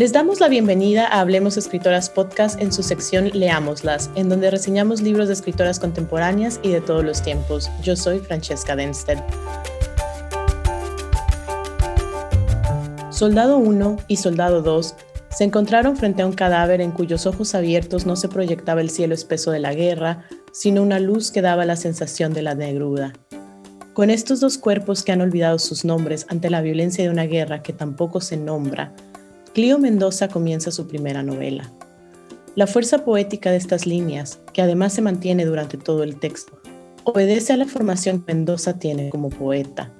Les damos la bienvenida a Hablemos Escritoras Podcast en su sección Leámoslas, en donde reseñamos libros de escritoras contemporáneas y de todos los tiempos. Yo soy Francesca Denstedt. Soldado 1 y Soldado 2 se encontraron frente a un cadáver en cuyos ojos abiertos no se proyectaba el cielo espeso de la guerra, sino una luz que daba la sensación de la negrura. Con estos dos cuerpos que han olvidado sus nombres ante la violencia de una guerra que tampoco se nombra, Clio Mendoza comienza su primera novela. La fuerza poética de estas líneas, que además se mantiene durante todo el texto, obedece a la formación que Mendoza tiene como poeta.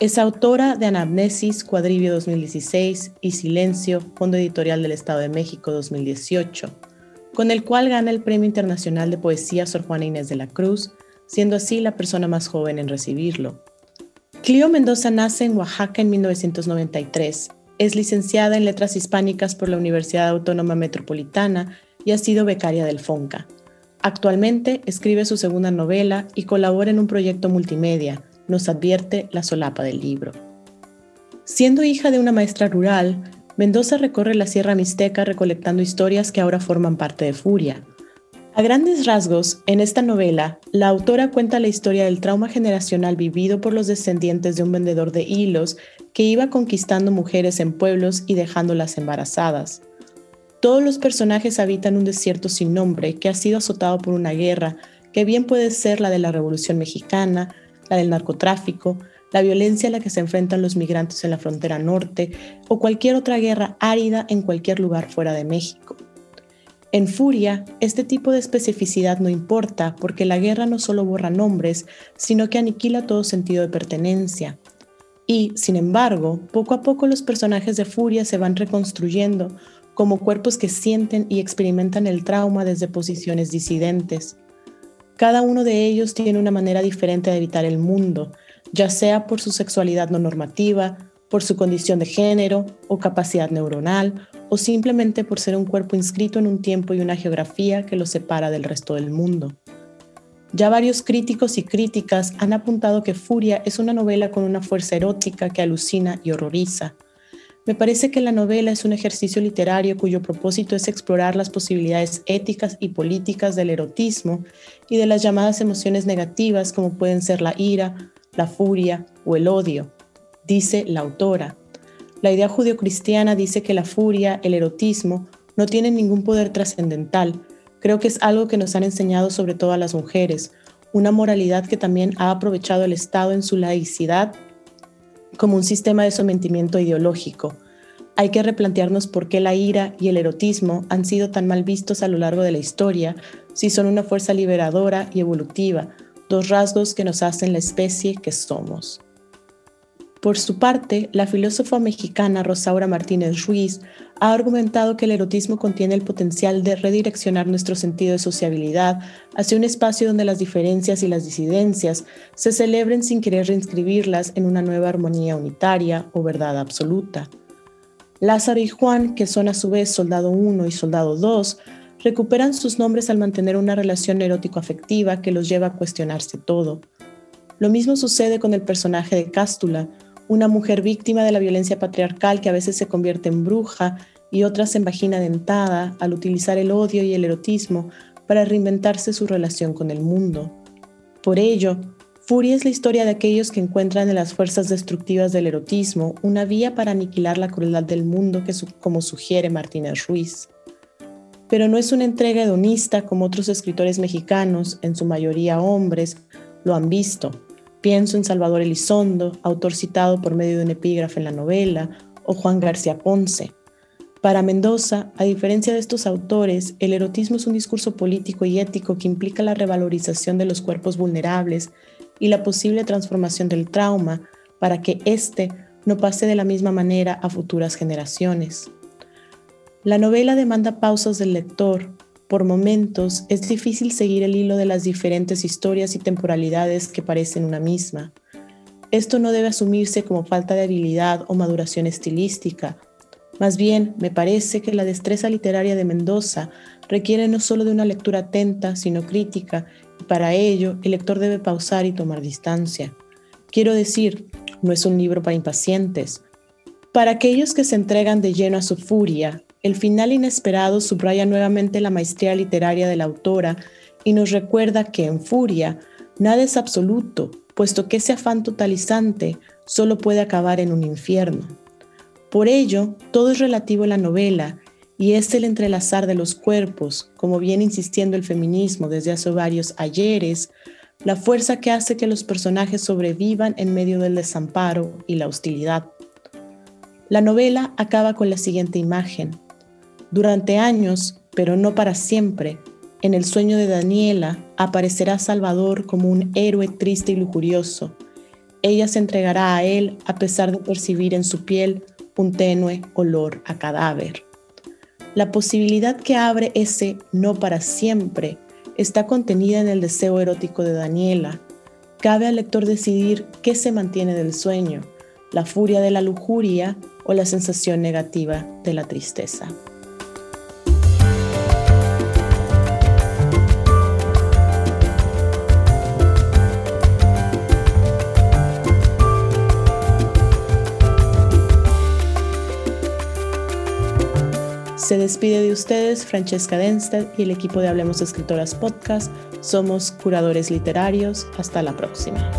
Es autora de Anamnesis, Cuadrivio 2016 y Silencio, Fondo Editorial del Estado de México 2018, con el cual gana el Premio Internacional de Poesía Sor Juana Inés de la Cruz, siendo así la persona más joven en recibirlo. Clio Mendoza nace en Oaxaca en 1993 es licenciada en Letras Hispánicas por la Universidad Autónoma Metropolitana y ha sido becaria del FONCA. Actualmente escribe su segunda novela y colabora en un proyecto multimedia, nos advierte la solapa del libro. Siendo hija de una maestra rural, Mendoza recorre la Sierra Mixteca recolectando historias que ahora forman parte de Furia, a grandes rasgos, en esta novela, la autora cuenta la historia del trauma generacional vivido por los descendientes de un vendedor de hilos que iba conquistando mujeres en pueblos y dejándolas embarazadas. Todos los personajes habitan un desierto sin nombre que ha sido azotado por una guerra que bien puede ser la de la Revolución Mexicana, la del narcotráfico, la violencia a la que se enfrentan los migrantes en la frontera norte o cualquier otra guerra árida en cualquier lugar fuera de México. En Furia, este tipo de especificidad no importa porque la guerra no solo borra nombres, sino que aniquila todo sentido de pertenencia. Y, sin embargo, poco a poco los personajes de Furia se van reconstruyendo como cuerpos que sienten y experimentan el trauma desde posiciones disidentes. Cada uno de ellos tiene una manera diferente de evitar el mundo, ya sea por su sexualidad no normativa, por su condición de género o capacidad neuronal, o simplemente por ser un cuerpo inscrito en un tiempo y una geografía que lo separa del resto del mundo. Ya varios críticos y críticas han apuntado que Furia es una novela con una fuerza erótica que alucina y horroriza. Me parece que la novela es un ejercicio literario cuyo propósito es explorar las posibilidades éticas y políticas del erotismo y de las llamadas emociones negativas como pueden ser la ira, la furia o el odio dice la autora. La idea judio-cristiana dice que la furia, el erotismo, no tienen ningún poder trascendental. Creo que es algo que nos han enseñado sobre todo a las mujeres, una moralidad que también ha aprovechado el Estado en su laicidad como un sistema de sometimiento ideológico. Hay que replantearnos por qué la ira y el erotismo han sido tan mal vistos a lo largo de la historia, si son una fuerza liberadora y evolutiva, dos rasgos que nos hacen la especie que somos. Por su parte, la filósofa mexicana Rosaura Martínez Ruiz ha argumentado que el erotismo contiene el potencial de redireccionar nuestro sentido de sociabilidad hacia un espacio donde las diferencias y las disidencias se celebren sin querer reinscribirlas en una nueva armonía unitaria o verdad absoluta. Lázaro y Juan, que son a su vez Soldado 1 y Soldado 2, recuperan sus nombres al mantener una relación erótico-afectiva que los lleva a cuestionarse todo. Lo mismo sucede con el personaje de Cástula, una mujer víctima de la violencia patriarcal que a veces se convierte en bruja y otras en vagina dentada al utilizar el odio y el erotismo para reinventarse su relación con el mundo. Por ello, Furia es la historia de aquellos que encuentran en las fuerzas destructivas del erotismo una vía para aniquilar la crueldad del mundo que como sugiere Martínez Ruiz. Pero no es una entrega hedonista como otros escritores mexicanos, en su mayoría hombres, lo han visto, Pienso en Salvador Elizondo, autor citado por medio de un epígrafe en la novela, o Juan García Ponce. Para Mendoza, a diferencia de estos autores, el erotismo es un discurso político y ético que implica la revalorización de los cuerpos vulnerables y la posible transformación del trauma para que éste no pase de la misma manera a futuras generaciones. La novela demanda pausas del lector, por momentos es difícil seguir el hilo de las diferentes historias y temporalidades que parecen una misma. Esto no debe asumirse como falta de habilidad o maduración estilística. Más bien, me parece que la destreza literaria de Mendoza requiere no solo de una lectura atenta, sino crítica, y para ello el lector debe pausar y tomar distancia. Quiero decir, no es un libro para impacientes. Para aquellos que se entregan de lleno a su furia, el final inesperado subraya nuevamente la maestría literaria de la autora y nos recuerda que en Furia nada es absoluto, puesto que ese afán totalizante solo puede acabar en un infierno. Por ello, todo es relativo a la novela y es el entrelazar de los cuerpos, como viene insistiendo el feminismo desde hace varios ayeres, la fuerza que hace que los personajes sobrevivan en medio del desamparo y la hostilidad. La novela acaba con la siguiente imagen. Durante años, pero no para siempre, en el sueño de Daniela aparecerá Salvador como un héroe triste y lujurioso. Ella se entregará a él a pesar de percibir en su piel un tenue olor a cadáver. La posibilidad que abre ese no para siempre está contenida en el deseo erótico de Daniela. Cabe al lector decidir qué se mantiene del sueño, la furia de la lujuria o la sensación negativa de la tristeza. Se despide de ustedes Francesca Denstedt y el equipo de Hablemos Escritoras Podcast. Somos curadores literarios. Hasta la próxima.